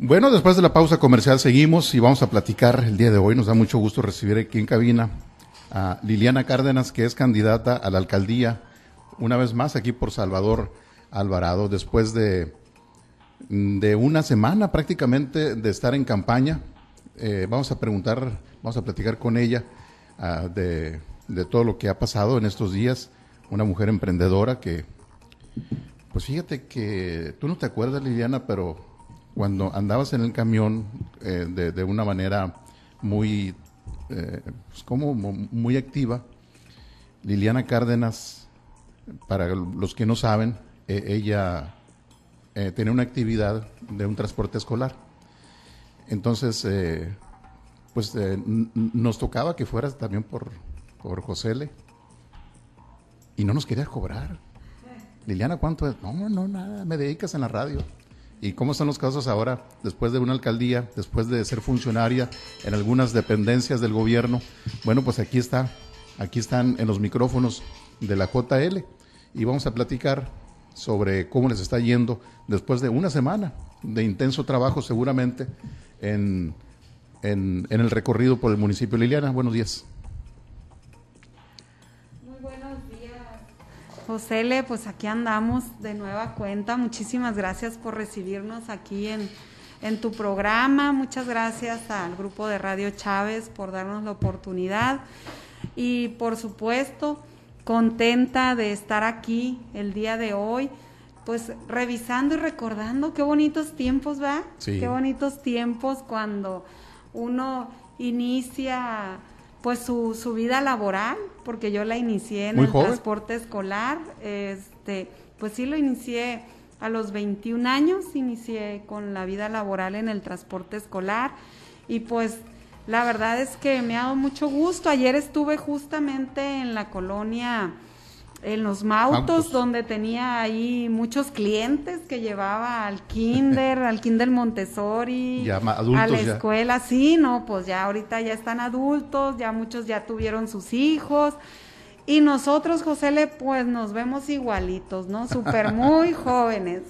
Bueno, después de la pausa comercial seguimos y vamos a platicar el día de hoy. Nos da mucho gusto recibir aquí en cabina a Liliana Cárdenas, que es candidata a la alcaldía, una vez más aquí por Salvador Alvarado, después de, de una semana prácticamente de estar en campaña. Eh, vamos a preguntar, vamos a platicar con ella ah, de, de todo lo que ha pasado en estos días. Una mujer emprendedora que, pues fíjate que tú no te acuerdas, Liliana, pero cuando andabas en el camión eh, de, una manera muy, eh, pues como muy activa, Liliana Cárdenas, para los que no saben, e, ella eh, tenía una actividad de un transporte escolar. Entonces, pues nos tocaba que fueras también por, por José y no nos querías cobrar. Liliana, ¿cuánto es? No, no, nada, me dedicas en la radio. ¿Y cómo están los casos ahora, después de una alcaldía, después de ser funcionaria en algunas dependencias del gobierno? Bueno, pues aquí está, aquí están en los micrófonos de la JL y vamos a platicar sobre cómo les está yendo después de una semana de intenso trabajo seguramente en, en, en el recorrido por el municipio de Liliana. Buenos días. Josele, pues aquí andamos de nueva cuenta. Muchísimas gracias por recibirnos aquí en, en tu programa. Muchas gracias al grupo de Radio Chávez por darnos la oportunidad. Y por supuesto, contenta de estar aquí el día de hoy, pues revisando y recordando qué bonitos tiempos, ¿va? Sí. Qué bonitos tiempos cuando uno inicia pues su, su vida laboral, porque yo la inicié en el transporte escolar, este, pues sí lo inicié a los 21 años, inicié con la vida laboral en el transporte escolar y pues la verdad es que me ha dado mucho gusto. Ayer estuve justamente en la colonia en los Mautos, donde tenía ahí muchos clientes que llevaba al kinder, al kinder Montessori, a la escuela, sí, no, pues ya ahorita ya están adultos, ya muchos ya tuvieron sus hijos, y nosotros, José, le, pues nos vemos igualitos, ¿no? Súper muy jóvenes.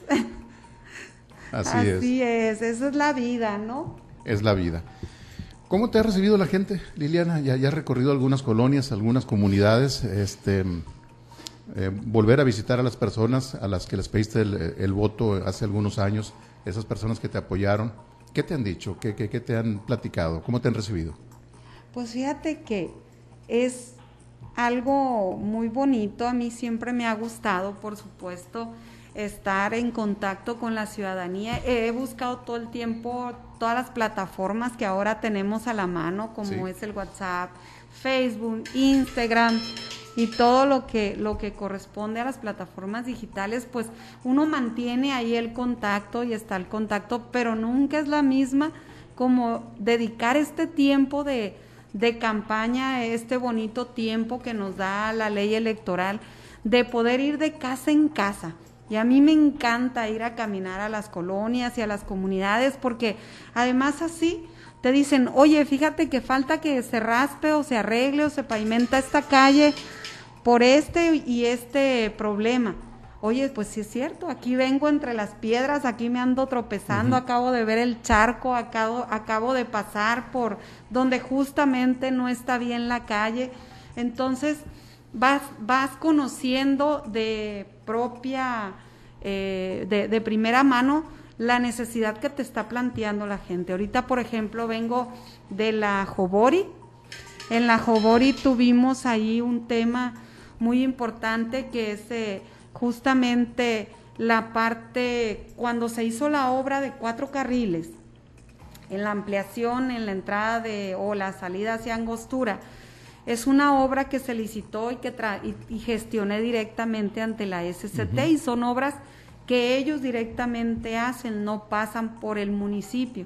Así, es. Así es, esa es la vida, ¿no? Es la vida. ¿Cómo te ha recibido la gente, Liliana? Ya, ya has recorrido algunas colonias, algunas comunidades, este eh, volver a visitar a las personas a las que les pediste el, voto hace algunos años, esas personas que te apoyaron. ¿Qué te han dicho? ¿Qué, qué, te han platicado? ¿Cómo te han recibido? Pues fíjate que es algo muy bonito. A mí siempre me ha gustado, por supuesto, estar en contacto con la ciudadanía. He buscado todo el tiempo todas las plataformas que ahora tenemos a la mano, como es el WhatsApp, Facebook, Instagram, y todo lo que, lo que corresponde a las plataformas digitales, pues uno mantiene ahí el contacto y está el contacto, pero nunca es la misma como dedicar este tiempo de, de campaña, este bonito tiempo que nos da la ley electoral, de poder ir de casa en casa. Y a mí me encanta ir a caminar a las colonias y a las comunidades porque además así te dicen, oye, fíjate que falta que se raspe o se arregle o se pavimenta esta calle por este y este problema. Oye, pues sí es cierto, aquí vengo entre las piedras, aquí me ando tropezando, acabo de ver el charco, acabo, acabo de pasar por donde justamente no está bien la calle. Entonces, vas, vas conociendo de propia, eh, de, de primera mano la necesidad que te está planteando la gente. Ahorita, por ejemplo, vengo de la Jobori. En la Jobori tuvimos ahí un tema muy importante que es eh, justamente la parte cuando se hizo la obra de cuatro carriles en la ampliación en la entrada de o la salida hacia Angostura es una obra que se licitó y que y, gestioné directamente ante la SCT y son obras que ellos directamente hacen, no pasan por el municipio.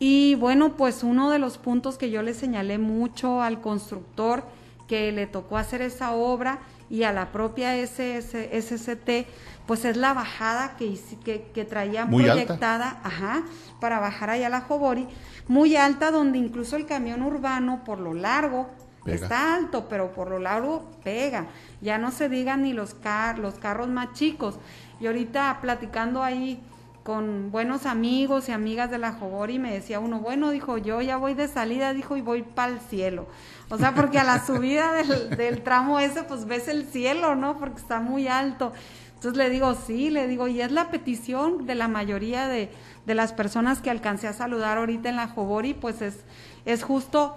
Y bueno, pues uno de los puntos que yo le señalé mucho al constructor que le tocó hacer esa obra y a la propia SS, SCT, pues es la bajada que, que, que traían proyectada ajá, para bajar allá a la Jobori, muy alta, donde incluso el camión urbano, por lo largo, está alto, pero por lo largo pega. Ya no se digan ni los, car los carros más chicos. Y ahorita platicando ahí con buenos amigos y amigas de la Jobori, me decía uno, bueno, dijo, yo ya voy de salida, dijo, y voy para el cielo. O sea, porque a la subida del, del, tramo ese, pues ves el cielo, ¿no? Porque está muy alto. Entonces le digo, sí, le digo, y es la petición de la mayoría de, de las personas que alcancé a saludar ahorita en la Jobori, pues es, es justo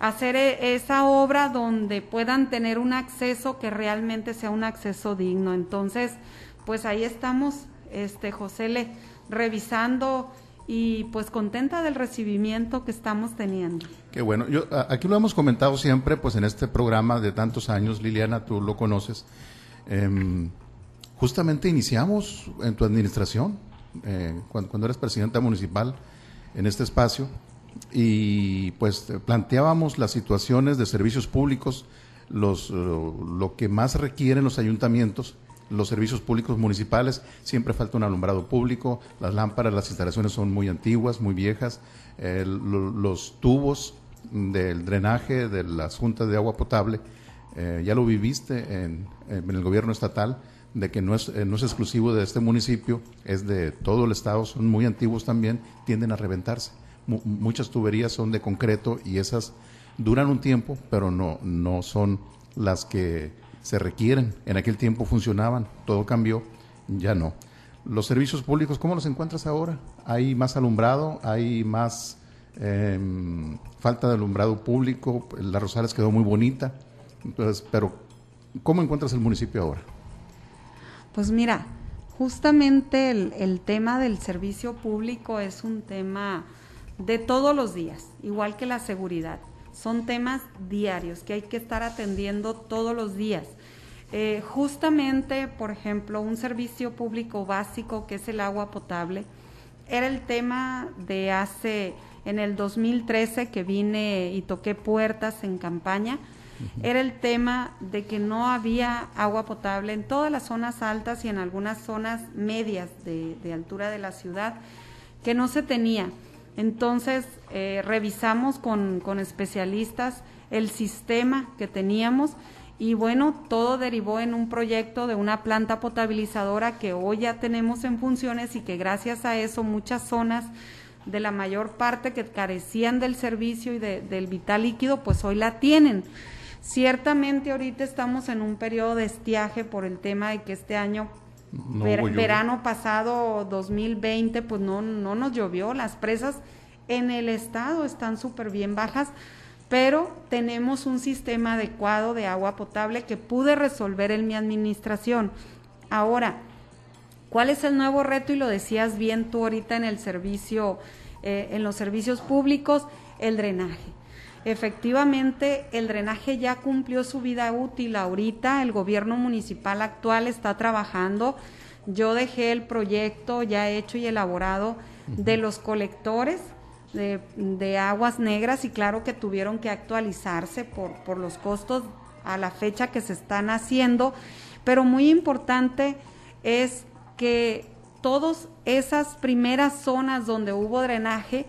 hacer e, esa obra donde puedan tener un acceso que realmente sea un acceso digno. Entonces, pues ahí estamos, este José le revisando y pues contenta del recibimiento que estamos teniendo. Qué bueno. Yo, aquí lo hemos comentado siempre, pues en este programa de tantos años, Liliana, tú lo conoces. Em, justamente iniciamos en tu administración, eh, cuando, cuando eres presidenta municipal en este espacio, y pues planteábamos las situaciones de servicios públicos, los, lo que más requieren los ayuntamientos, los servicios públicos municipales, siempre falta un alumbrado público, las lámparas, las instalaciones son muy antiguas, muy viejas, los tubos del drenaje de las juntas de agua potable, eh, ya lo viviste en, el gobierno estatal, de que no es, eh, no es exclusivo de este municipio, es de todo el estado, son muy antiguos también, tienden a reventarse. muchas tuberías son de concreto y esas duran un tiempo, pero no, no son las que se requieren. En aquel tiempo funcionaban, todo cambió, ya no. Los servicios públicos, ¿cómo los encuentras ahora? ¿Hay más alumbrado? ¿Hay más em, falta de alumbrado público? La Rosales quedó muy bonita. Entonces, pero, ¿cómo encuentras el municipio ahora? Pues mira, justamente el, el tema del servicio público es un tema de todos los días, igual que la seguridad son temas diarios que hay que estar atendiendo todos los días. Eh, justamente, por ejemplo, un servicio público básico que es el agua potable, era el tema de hace, en el 2013 que vine y toqué puertas en campaña, era el tema de que no había agua potable en todas las zonas altas y en algunas zonas medias de, de altura de la ciudad, que no se tenía. Entonces, eh, revisamos con, especialistas el sistema que teníamos y bueno, todo derivó en un proyecto de una planta potabilizadora que hoy ya tenemos en funciones y que gracias a eso muchas zonas de la mayor parte que carecían del servicio y del vital líquido, pues hoy la tienen. Ciertamente ahorita estamos en un periodo de estiaje por el tema de que este año verano pasado 2020 pues no, no nos llovió, las presas en el estado están súper bien bajas, pero tenemos un sistema adecuado de agua potable que pude resolver en mi administración. Ahora, ¿cuál es el nuevo reto? Y lo decías bien tú ahorita en el servicio, eh, en los servicios públicos, el drenaje. Efectivamente, el drenaje ya cumplió su vida útil. Ahorita el gobierno municipal actual está trabajando. Yo dejé el proyecto ya hecho y elaborado de los colectores de, aguas negras y claro que tuvieron que actualizarse por, por los costos a la fecha que se están haciendo. Pero muy importante es que todas esas primeras zonas donde hubo drenaje,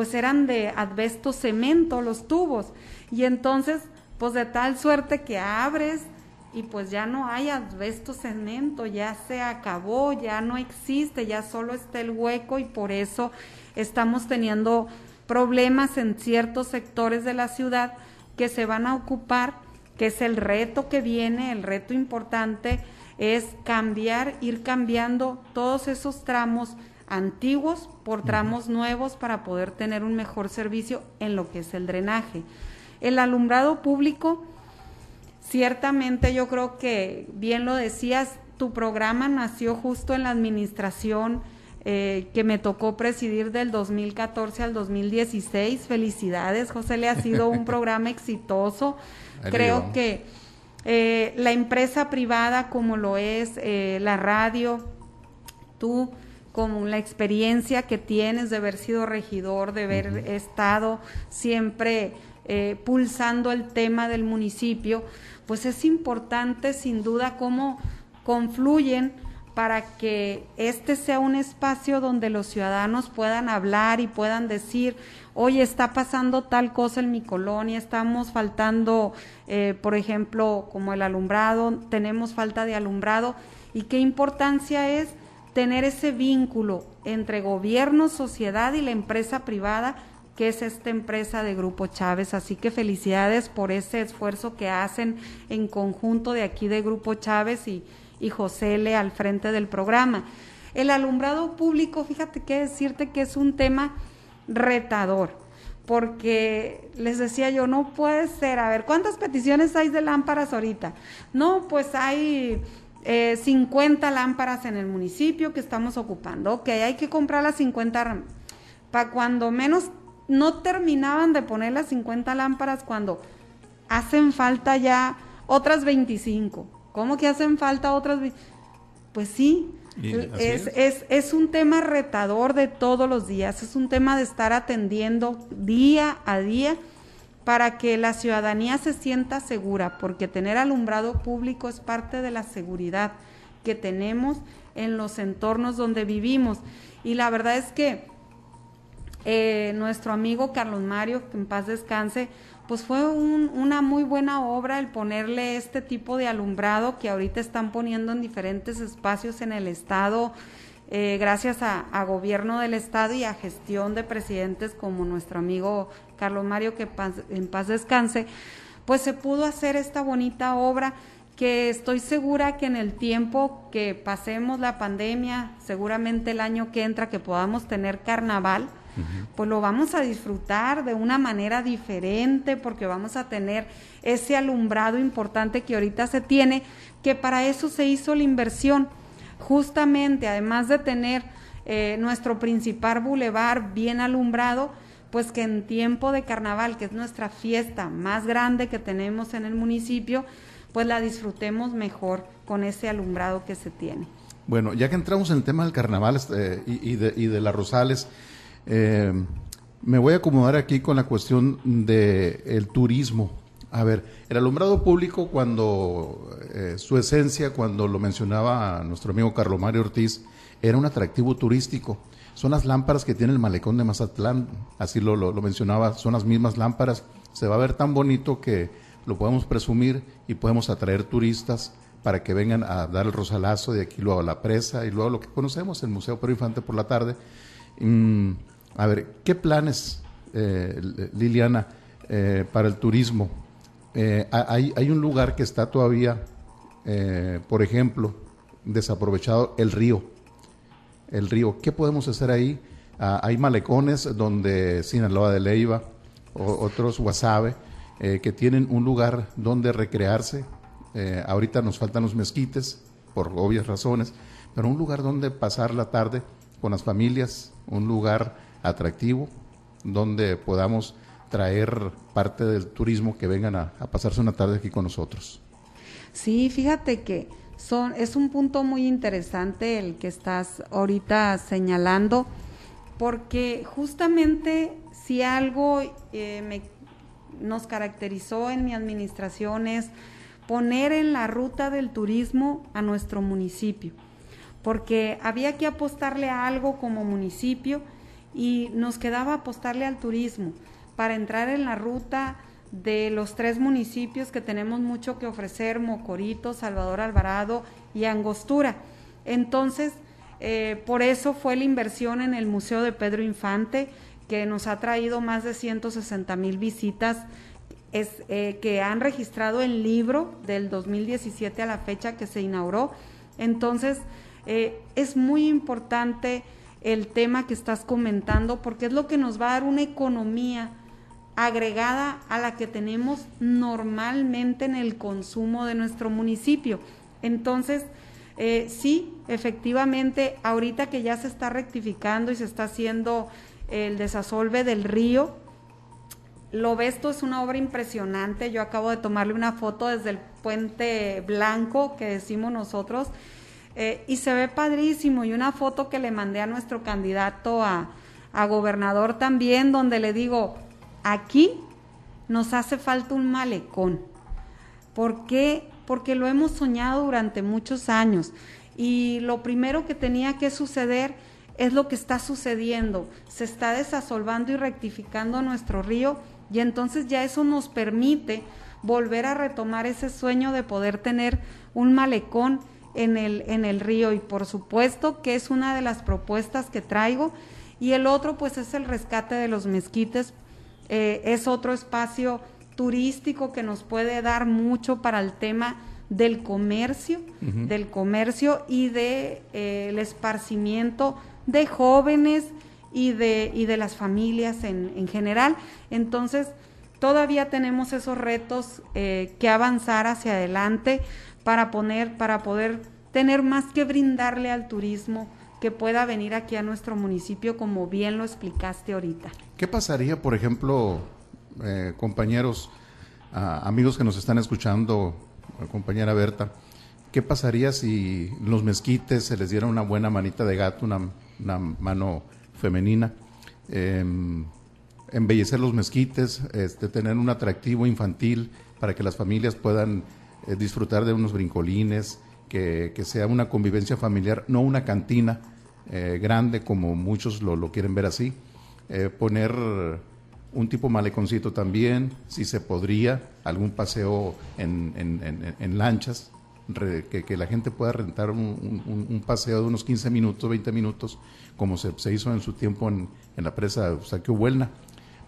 pues eran de asbesto cemento los tubos. Y entonces, pues de tal suerte que abres y pues ya no hay asbesto cemento, ya se acabó, ya no existe, ya solo está el hueco y por eso estamos teniendo problemas en ciertos sectores de la ciudad que se van a ocupar, que es el reto que viene, el reto importante es cambiar, ir cambiando todos esos tramos antiguos por tramos nuevos para poder tener un mejor servicio en lo que es el drenaje. El alumbrado público, ciertamente yo creo que, bien lo decías, tu programa nació justo en la administración eh, que me tocó presidir del 2014 al 2016. Felicidades, José, le ha sido un programa exitoso. Creo que eh, la empresa privada como lo es eh, la radio, tú con la experiencia que tienes de haber sido regidor, de haber estado siempre eh, pulsando el tema del municipio, pues es importante sin duda cómo confluyen para que este sea un espacio donde los ciudadanos puedan hablar y puedan decir, oye, está pasando tal cosa en mi colonia, estamos faltando, eh, por ejemplo, como el alumbrado, tenemos falta de alumbrado, y qué importancia es tener ese vínculo entre gobierno, sociedad y la empresa privada que es esta empresa de Grupo Chávez. Así que felicidades por ese esfuerzo que hacen en conjunto de aquí de Grupo Chávez y, y José Le al frente del programa. El alumbrado público, fíjate que decirte que es un tema retador, porque les decía yo, no puede ser, a ver, ¿cuántas peticiones hay de lámparas ahorita? No, pues hay eh, 50 lámparas en el municipio que estamos ocupando, ok, hay que comprar las 50, para cuando menos no terminaban de poner las 50 lámparas cuando hacen falta ya otras 25. ¿Cómo que hacen falta otras? Pues sí, es, es. es, un tema retador de todos los días, es un tema de estar atendiendo día a día para que la ciudadanía se sienta segura, porque tener alumbrado público es parte de la seguridad que tenemos en los entornos donde vivimos. Y la verdad es que eh, nuestro amigo Carlos Mario, que en paz descanse, pues fue una muy buena obra el ponerle este tipo de alumbrado que ahorita están poniendo en diferentes espacios en el estado, eh, gracias a, gobierno del estado y a gestión de presidentes como nuestro amigo Carlos Mario, que en paz descanse, pues se pudo hacer esta bonita obra que estoy segura que en el tiempo que pasemos la pandemia, seguramente el año que entra, que podamos tener carnaval, pues lo vamos a disfrutar de una manera diferente porque vamos a tener ese alumbrado importante que ahorita se tiene, que para eso se hizo la inversión. Justamente, además de tener eh, nuestro principal bulevar bien alumbrado, pues que en tiempo de carnaval, que es nuestra fiesta más grande que tenemos en el municipio, pues la disfrutemos mejor con ese alumbrado que se tiene. Bueno, ya que entramos en el tema del carnaval este, y, de, y de las Rosales, eh, me voy a acomodar aquí con la cuestión del el turismo. A ver, el alumbrado público, cuando eh, su esencia, cuando lo mencionaba nuestro amigo Carlos Mario Ortiz, era un atractivo turístico. Son las lámparas que tiene el malecón de Mazatlán, así lo, lo, mencionaba, son las mismas lámparas. Se va a ver tan bonito que lo podemos presumir y podemos atraer turistas para que vengan a dar el rosalazo de aquí luego a la presa y luego lo que conocemos, el Museo Pedro Infante por la tarde. Mm, a ver, ¿qué planes, eh, Liliana, eh, para el turismo? Eh, hay, hay, un lugar que está todavía, por ejemplo, desaprovechado, el río. El río, ¿qué podemos hacer ahí? Ah, hay malecones donde Sinaloa de Leiva, o, otros Guasave, que tienen un lugar donde recrearse. ahorita nos faltan los mezquites, por obvias razones, pero un lugar donde pasar la tarde con las familias, un lugar atractivo donde podamos traer parte del turismo que vengan a, pasarse una tarde aquí con nosotros. Sí, fíjate que es un punto muy interesante el que estás ahorita señalando, porque justamente si algo eh, me, nos caracterizó en mi administración es poner en la ruta del turismo a nuestro municipio, porque había que apostarle a algo como municipio y nos quedaba apostarle al turismo. Para entrar en la ruta de los tres municipios que tenemos mucho que ofrecer, Mocorito, Salvador Alvarado y Angostura. Entonces, eh, por eso fue la inversión en el Museo de Pedro Infante, que nos ha traído más de 160 mil visitas, es, eh, que han registrado el libro del 2017 a la fecha que se inauguró. Entonces, eh, es muy importante el tema que estás comentando, porque es lo que nos va a dar una economía agregada a la que tenemos normalmente en el consumo de nuestro municipio. Entonces, eh, sí, efectivamente, ahorita que ya se está rectificando y se está haciendo el desasolve del río, lo ves, esto es una obra impresionante. Yo acabo de tomarle una foto desde el puente blanco que decimos nosotros eh, y se ve padrísimo. Y una foto que le mandé a nuestro candidato a, a gobernador también, donde le digo, aquí nos hace falta un malecón. ¿Por qué? Porque lo hemos soñado durante muchos años. Y lo primero que tenía que suceder es lo que está sucediendo. Se está desasolvando y rectificando nuestro río y entonces ya eso nos permite volver a retomar ese sueño de poder tener un malecón en el, en el río y por supuesto que es una de las propuestas que traigo y el otro pues es el rescate de los mezquites, eh, es otro espacio turístico que nos puede dar mucho para el tema del comercio, del comercio y de eh, el esparcimiento de jóvenes y de, y de las familias en, en general. Entonces, todavía tenemos esos retos eh, que avanzar hacia adelante para poner, para poder tener más que brindarle al turismo que pueda venir aquí a nuestro municipio, como bien lo explicaste ahorita. ¿Qué pasaría, por ejemplo, eh, compañeros, amigos que nos están escuchando, compañera Berta, qué pasaría si los mezquites se les diera una buena manita de gato, una, mano femenina? Em, embellecer los mezquites, este, tener un atractivo infantil para que las familias puedan eh, disfrutar de unos brincolines, que, sea una convivencia familiar, no una cantina eh, grande como muchos lo, quieren ver así. Eh, poner un tipo maleconcito también, si se podría, algún paseo en, lanchas, que, la gente pueda rentar un, paseo de unos 15 minutos, 20 minutos, como se, hizo en su tiempo en, la presa de Huelna.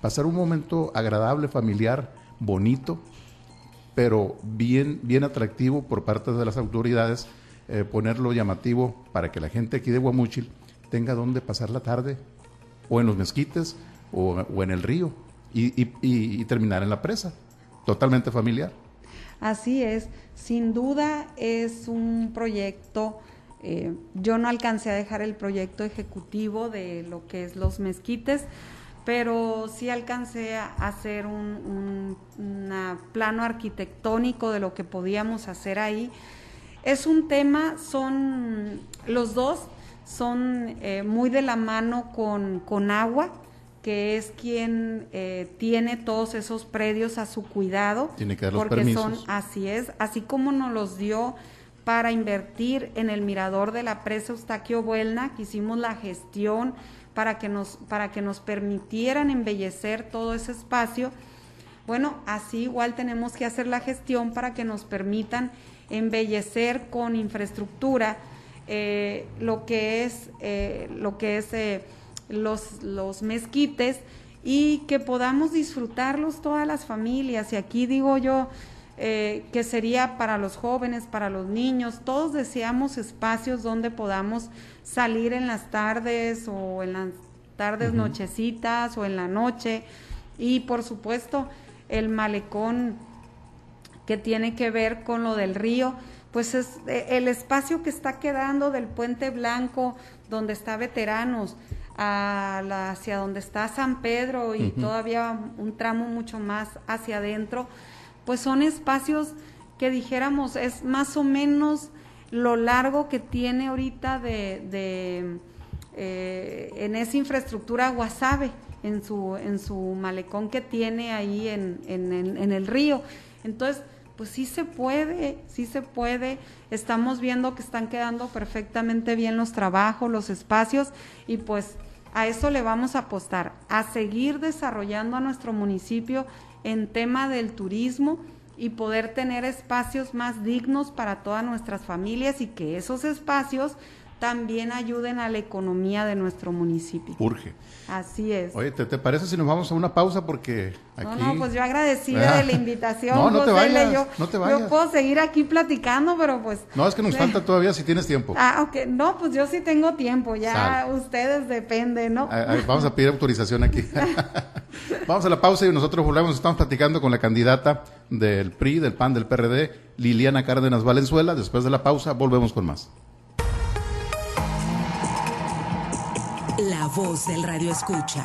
Pasar un momento agradable, familiar, bonito, pero bien, bien atractivo por parte de las autoridades, eh, ponerlo llamativo para que la gente aquí de Guamúchil tenga donde pasar la tarde, o en los mezquites, o, en el río, y, terminar en la presa, totalmente familiar. Así es, sin duda es un proyecto, eh, yo no alcancé a dejar el proyecto ejecutivo de lo que es los mezquites, pero sí alcancé a hacer un, plano arquitectónico de lo que podíamos hacer ahí. Es un tema, son los dos, son eh, muy de la mano con, agua, que es quien eh, tiene todos esos predios a su cuidado. Tiene que dar los porque son, así es, así como nos los dio para invertir en el mirador de la presa Eustaquio Buelna, que hicimos la gestión para que nos, para que nos permitieran embellecer todo ese espacio. Bueno, así igual tenemos que hacer la gestión para que nos permitan embellecer con infraestructura eh, lo que es, eh, lo que es eh, los, los mezquites y que podamos disfrutarlos todas las familias. Y aquí digo yo, que sería para los jóvenes, para los niños. Todos deseamos espacios donde podamos salir en las tardes o en las tardes nochecitas o en la noche. Y por supuesto, el malecón que tiene que ver con lo del río, pues es eh, el espacio que está quedando del puente blanco donde está veteranos a la, hacia donde está San Pedro y todavía un tramo mucho más hacia adentro, pues son espacios que dijéramos es más o menos lo largo que tiene ahorita de, eh, en esa infraestructura Guasave, en su, en su malecón que tiene ahí en, en, el río. Entonces, pues sí se puede, sí se puede. Estamos viendo que están quedando perfectamente bien los trabajos, los espacios, y pues a eso le vamos a apostar, a seguir desarrollando a nuestro municipio en tema del turismo y poder tener espacios más dignos para todas nuestras familias y que esos espacios también ayuden a la economía de nuestro municipio. Urge. Así es. Oye, ¿te, parece si nos vamos a una pausa? Porque aquí... No, no, pues yo agradecida de la invitación. no, no te vayas, yo, no te vayas. Yo puedo seguir aquí platicando, pero pues... No, es que nos falta todavía si tienes tiempo. Ah, ok. No, pues yo sí tengo tiempo, ya ustedes dependen, ¿no? vamos a pedir autorización aquí. vamos a la pausa y nosotros volvemos, estamos platicando con la candidata del PRI, del PAN, del PRD, Liliana Cárdenas Valenzuela. Después de la pausa, volvemos con más. Voz del radio escucha.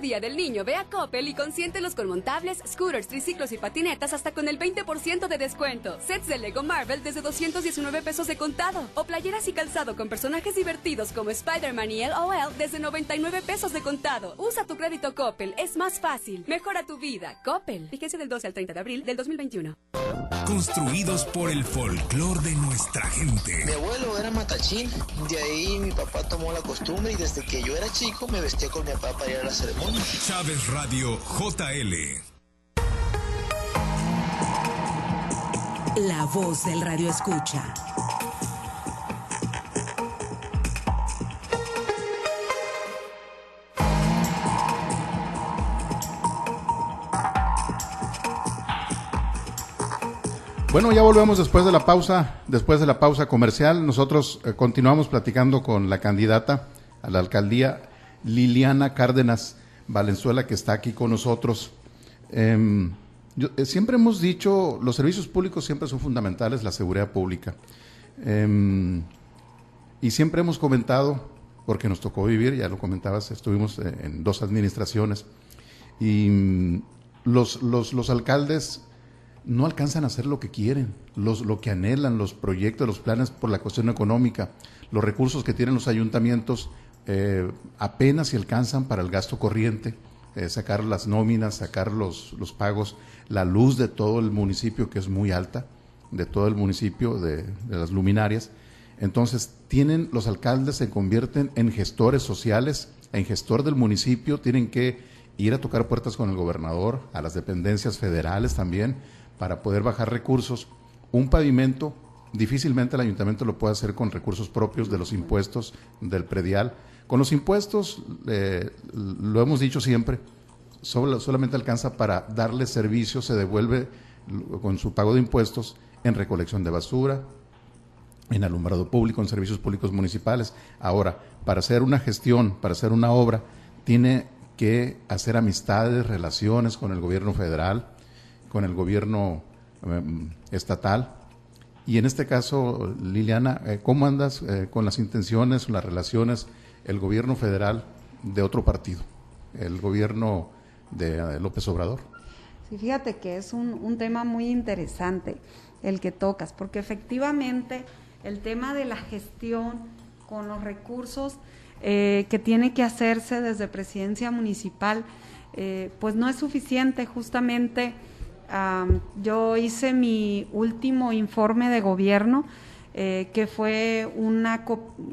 Día del Niño ve a Coppel y consiéntelos con montables, scooters, triciclos y patinetas hasta con el 20% de descuento. Sets de Lego Marvel desde 219 pesos de contado. O playeras y calzado con personajes divertidos como Spider-Man y LOL desde 99 pesos de contado. Usa tu crédito Coppel, es más fácil. Mejora tu vida. Coppel. Fíjese del 12 al 30 de abril del 2021. Construidos por el folclor de nuestra gente. Mi abuelo era matachín. De ahí mi papá tomó la costumbre y desde que yo era chico me vestía con mi papá para ir a la ceremonia. Chávez Radio JL. La voz del radio escucha. Bueno, ya volvemos después de la pausa, después de la pausa comercial. Nosotros eh, continuamos platicando con la candidata a la alcaldía, Liliana Cárdenas Valenzuela, que está aquí con nosotros. Em, eh, siempre hemos dicho, los servicios públicos siempre son fundamentales, la seguridad pública. Em, y siempre hemos comentado, porque nos tocó vivir, ya lo comentabas, estuvimos eh, en dos administraciones, y mm, los, los, los alcaldes no alcanzan a hacer lo que quieren, los, lo que anhelan, los proyectos, los planes por la cuestión económica, los recursos que tienen los ayuntamientos eh, apenas si alcanzan para el gasto corriente, eh, sacar las nóminas, sacar los, los pagos, la luz de todo el municipio que es muy alta, de todo el municipio, de, de las luminarias. Entonces, tienen los alcaldes se convierten en gestores sociales, en gestor del municipio, tienen que ir a tocar puertas con el gobernador, a las dependencias federales también, para poder bajar recursos. Un pavimento, difícilmente el ayuntamiento lo puede hacer con recursos propios de los impuestos del predial. Con los impuestos, eh, lo hemos dicho siempre, solo- solamente alcanza para darle servicio, se devuelve con su pago de impuestos en recolección de basura, en alumbrado público, en servicios públicos municipales. Ahora, para hacer una gestión, para hacer una obra, tiene que hacer amistades, relaciones con el gobierno federal, con el gobierno em, estatal. Y en este caso, Liliana, eh, ¿cómo andas eh, con las intenciones, las relaciones, el gobierno federal de otro partido, el gobierno de eh, López Obrador? Sí, fíjate que es un, tema muy interesante el que tocas, porque efectivamente el tema de la gestión con los recursos eh, que tiene que hacerse desde presidencia municipal, eh, pues no es suficiente. Justamente am, yo hice mi último informe de gobierno, eh, que fue una,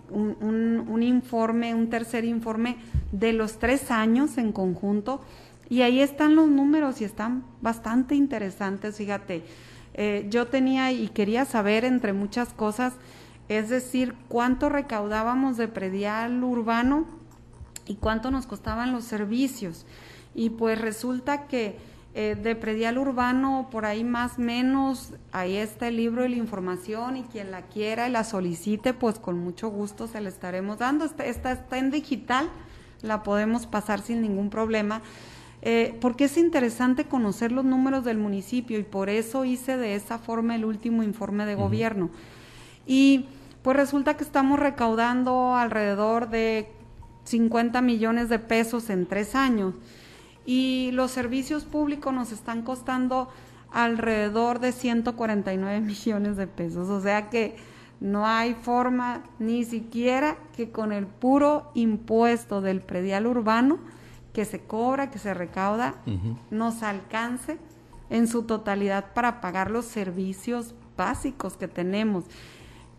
un, un- un informe, un tercer informe de los tres años en conjunto. Y ahí están los números y están bastante interesantes, fíjate. Eh, yo tenía y quería saber, entre muchas cosas, es decir, cuánto recaudábamos de predial urbano y cuánto nos costaban los servicios. Y pues resulta que eh, de predial urbano, por ahí más menos, ahí está el libro y la información y quien la quiera y la solicite, pues con mucho gusto se la estaremos dando. Esta, está en digital, la podemos pasar sin ningún problema. Eh, porque es interesante conocer los números del municipio y por eso hice de esa forma el último informe de gobierno. Y pues resulta que estamos recaudando alrededor de 50 millones de pesos en tres años y los servicios públicos nos están costando alrededor de 149 millones de pesos. O sea que no hay forma ni siquiera que con el puro impuesto del predial urbano que se cobra, que se recauda, nos alcance en su totalidad para pagar los servicios básicos que tenemos.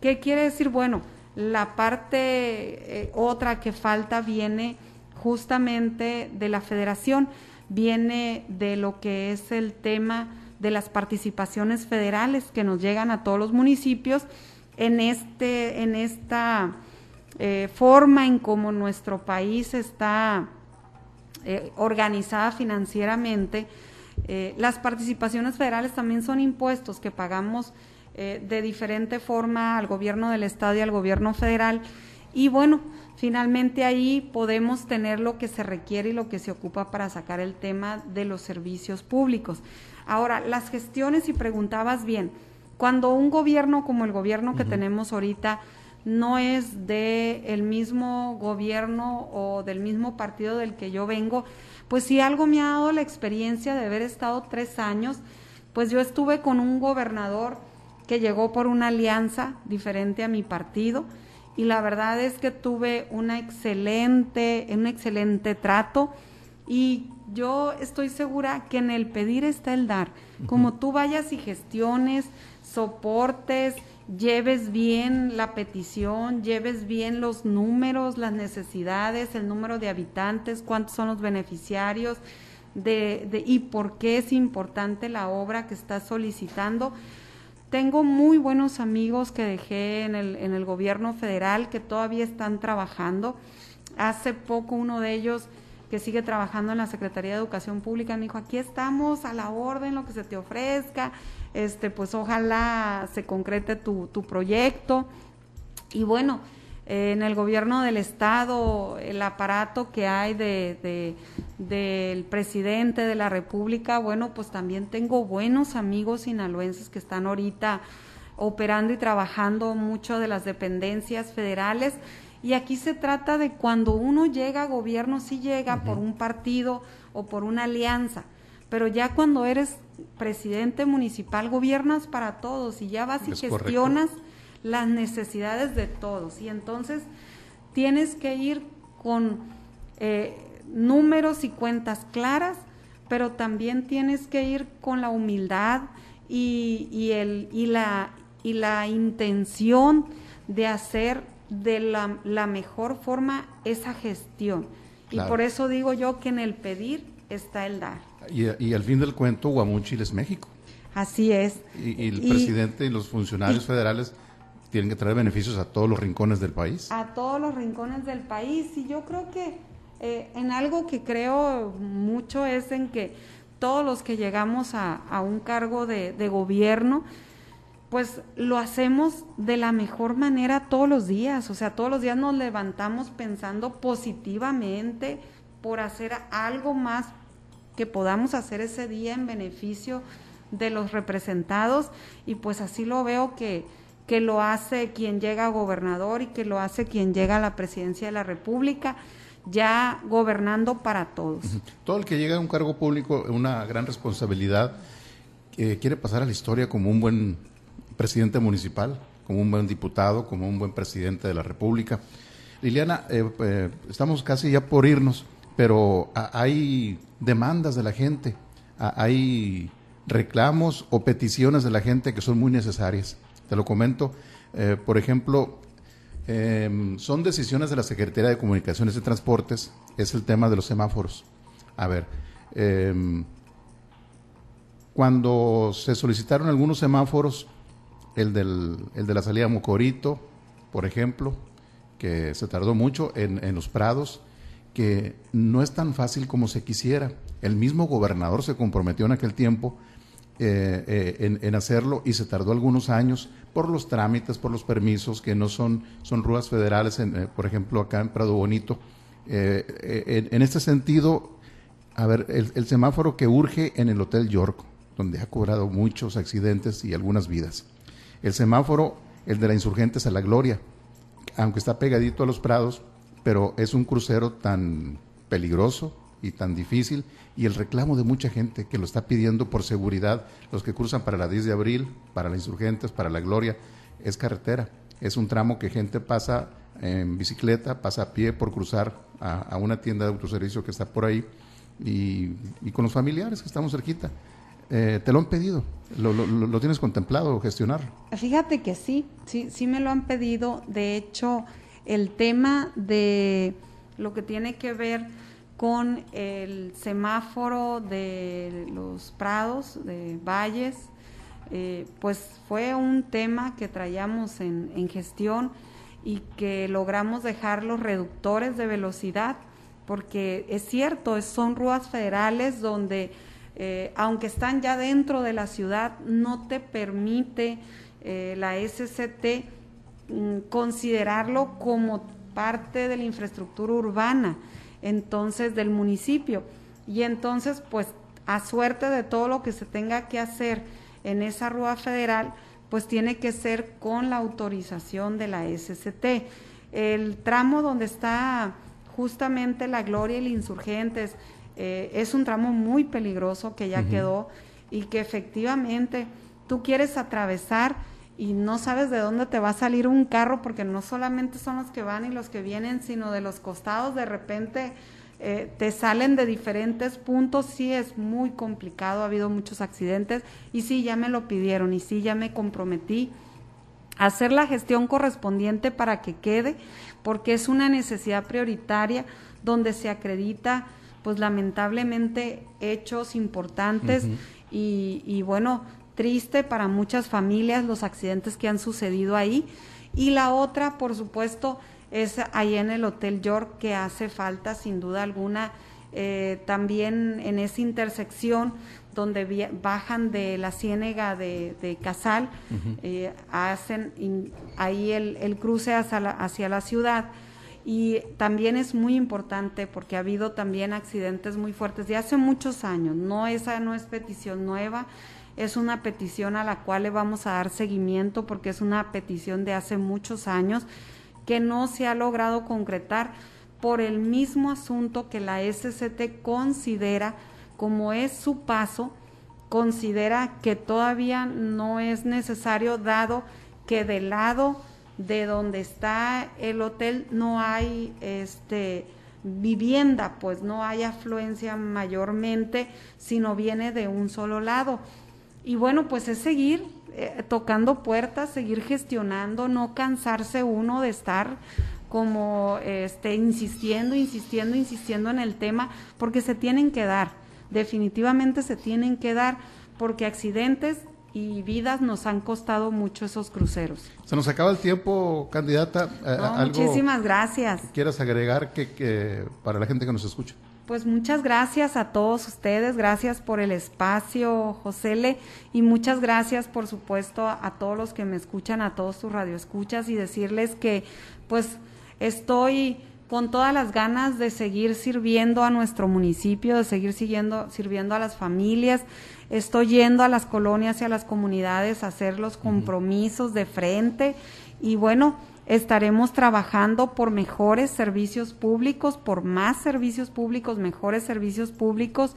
¿Qué quiere decir? Bueno, la parte eh, otra que falta viene justamente de la federación, viene de lo que es el tema de las participaciones federales que nos llegan a todos los municipios en este en esta eh, forma en cómo nuestro país está eh, organizada financieramente. Eh, las participaciones federales también son impuestos que pagamos de diferente forma al gobierno del Estado y al gobierno federal. Y bueno, finalmente ahí podemos tener lo que se requiere y lo que se ocupa para sacar el tema de los servicios públicos. Ahora, las gestiones, y preguntabas bien, cuando un gobierno como el gobierno que tenemos ahorita no es de el mismo gobierno o del mismo partido del que yo vengo, pues si algo me ha dado la experiencia de haber estado tres años, pues yo estuve con un gobernador que llegó por una alianza diferente a mi partido y la verdad es que tuve una excelente, un excelente trato y yo estoy segura que en el pedir está el dar. Como tú vayas y gestiones, soportes, lleves bien la petición, lleves bien los números, las necesidades, el número de habitantes, cuántos son los beneficiarios de, de, y por qué es importante la obra que estás solicitando tengo muy buenos amigos que dejé en el, en el gobierno federal que todavía están trabajando. Hace poco uno de ellos que sigue trabajando en la Secretaría de Educación Pública me dijo, aquí estamos a la orden, lo que se te ofrezca, este, pues ojalá se concrete tu, tu proyecto. Y bueno, en el gobierno del estado, el aparato que hay de, del presidente de la República, bueno, pues también tengo buenos amigos sinaloenses que están ahorita operando y trabajando mucho de las dependencias federales. Y aquí se trata de cuando uno llega a gobierno, sí llega por un partido o por una alianza, pero ya cuando eres presidente municipal, gobiernas para todos y ya vas y gestionas las necesidades de todos. Y entonces tienes que ir con eh, números y cuentas claras, pero también tienes que ir con la humildad y, el, y, la, y la intención de hacer de la, mejor forma esa gestión. Y por eso digo yo que en el pedir está el dar. Y, y al fin del cuento, Guamuchil es México. Así es. Y, el presidente y los funcionarios federales tienen que traer beneficios a todos los rincones del país. A todos los rincones del país. Y yo creo que eh, en algo que creo mucho es en que todos los que llegamos a, un cargo de, gobierno, pues lo hacemos de la mejor manera todos los días. O sea, todos los días nos levantamos pensando positivamente por hacer algo más que podamos hacer ese día en beneficio de los representados. Y pues así lo veo que que lo hace quien llega a gobernador y que lo hace quien llega a la presidencia de la República, ya gobernando para todos. Todo el que llega a un cargo público, una gran responsabilidad, eh, quiere pasar a la historia como un buen presidente municipal, como un buen diputado, como un buen presidente de la República. Liliana, eh, eh, estamos casi ya por irnos, pero hay demandas de la gente, hay reclamos o peticiones de la gente que son muy necesarias. Te lo comento. Eh, por ejemplo, em, son decisiones de la Secretaría de Comunicaciones y Transportes, es el tema de los semáforos. A ver, em, cuando se solicitaron algunos semáforos, el, del, el de la salida a Mocorito, por ejemplo, que se tardó mucho en, en los prados, que no es tan fácil como se quisiera. El mismo gobernador se comprometió en aquel tiempo eh, eh, en, hacerlo y se tardó algunos años por los trámites, por los permisos, que no son, son ruas federales, eh, por ejemplo, acá en Prado Bonito. En, este sentido, a ver, el, semáforo que urge en el Hotel York, donde ha cobrado muchos accidentes y algunas vidas. El semáforo, el de la Insurgentes a la Gloria, aunque está pegadito a los Prados, pero es un crucero tan peligroso, y tan difícil y el reclamo de mucha gente que lo está pidiendo por seguridad, los que cruzan para la 10 de abril, para las insurgentes, para la Gloria, es carretera, es un tramo que gente pasa en bicicleta, pasa a pie por cruzar a, una tienda de autoservicio que está por ahí y, con los familiares que estamos cerquita. Eh, ¿Te lo han pedido? ¿Lo, lo, tienes contemplado gestionar? Fíjate que sí, sí, sí me lo han pedido. De hecho, el tema de lo que tiene que ver con el semáforo de los prados, de valles, eh, pues fue un tema que traíamos en, gestión y que logramos dejar los reductores de velocidad, porque es cierto, son ruas federales donde, eh, aunque están ya dentro de la ciudad, no te permite eh, la SCT mm, considerarlo como parte de la infraestructura urbana entonces del municipio. Y entonces, pues a suerte de todo lo que se tenga que hacer en esa rúa federal, pues tiene que ser con la autorización de la SCT. El tramo donde está justamente la Gloria y el Insurgentes eh, es un tramo muy peligroso que ya quedó y que efectivamente tú quieres atravesar y no sabes de dónde te va a salir un carro porque no solamente son los que van y los que vienen, sino de los costados de repente eh, te salen de diferentes puntos, sí es muy complicado, ha habido muchos accidentes y sí, ya me lo pidieron y sí, ya me comprometí a hacer la gestión correspondiente para que quede, porque es una necesidad prioritaria donde se acredita, pues lamentablemente, hechos importantes y, y bueno, triste para muchas familias los accidentes que han sucedido ahí. Y la otra, por supuesto, es ahí en el Hotel York, que hace falta sin duda alguna. Eh, también en esa intersección donde bajan de la ciénega de, Casal, eh, hacen ahí el, cruce hacia la, hacia la ciudad. Y también es muy importante porque ha habido también accidentes muy fuertes de hace muchos años. No, esa no es petición nueva, es una petición a la cual le vamos a dar seguimiento porque es una petición de hace muchos años que no se ha logrado concretar por el mismo asunto que la SCT considera como es su paso, considera que todavía no es necesario dado que del lado de donde está el hotel no hay este vivienda, pues no hay afluencia mayormente, sino viene de un solo lado. Y bueno, pues es seguir eh, tocando puertas, seguir gestionando, no cansarse uno de estar como este, insistiendo, insistiendo, insistiendo en el tema, porque se tienen que dar, definitivamente se tienen que dar, porque accidentes y vidas nos han costado mucho esos cruceros. Se nos acaba el tiempo, candidata. Eh, muchísimas gracias. ¿Quieres agregar que, para la gente que nos escucha? Pues muchas gracias a todos ustedes, gracias por el espacio, Josele, y muchas gracias, por supuesto, a todos los que me escuchan, a todos tus radioescuchas, y decirles que, pues, estoy con todas las ganas de seguir sirviendo a nuestro municipio, de seguir siguiendo, sirviendo a las familias. Estoy yendo a las colonias y a las comunidades a hacer los compromisos de frente. Y bueno, estaremos trabajando por mejores servicios públicos, por más servicios públicos, mejores servicios públicos.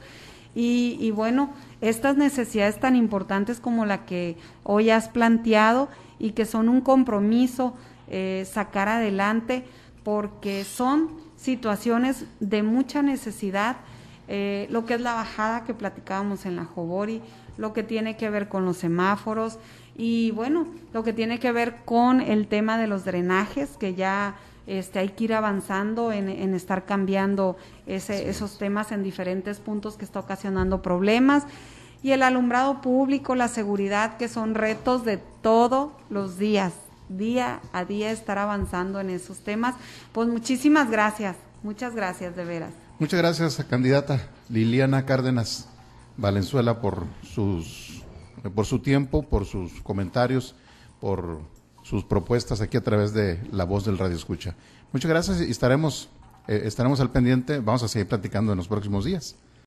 Y, bueno, estas necesidades tan importantes como la que hoy has planteado y que son un compromiso eh, sacar adelante, porque son situaciones de mucha necesidad, eh, lo que es la bajada que platicábamos en la Jobori, lo que tiene que ver con los semáforos, y bueno, lo que tiene que ver con el tema de los drenajes, que ya este, hay que ir avanzando en, estar cambiando ese, esos temas en diferentes puntos que está ocasionando problemas. Y el alumbrado público, la seguridad, que son retos de todos los días, día a día estar avanzando en esos temas. Pues muchísimas gracias, muchas gracias de veras. Muchas gracias, candidata Liliana Cárdenas Valenzuela, por sus por su tiempo, por sus comentarios, por sus propuestas aquí a través de la voz del Radio Escucha. Muchas gracias y estaremos, eh, estaremos al pendiente. Vamos a seguir platicando en los próximos días.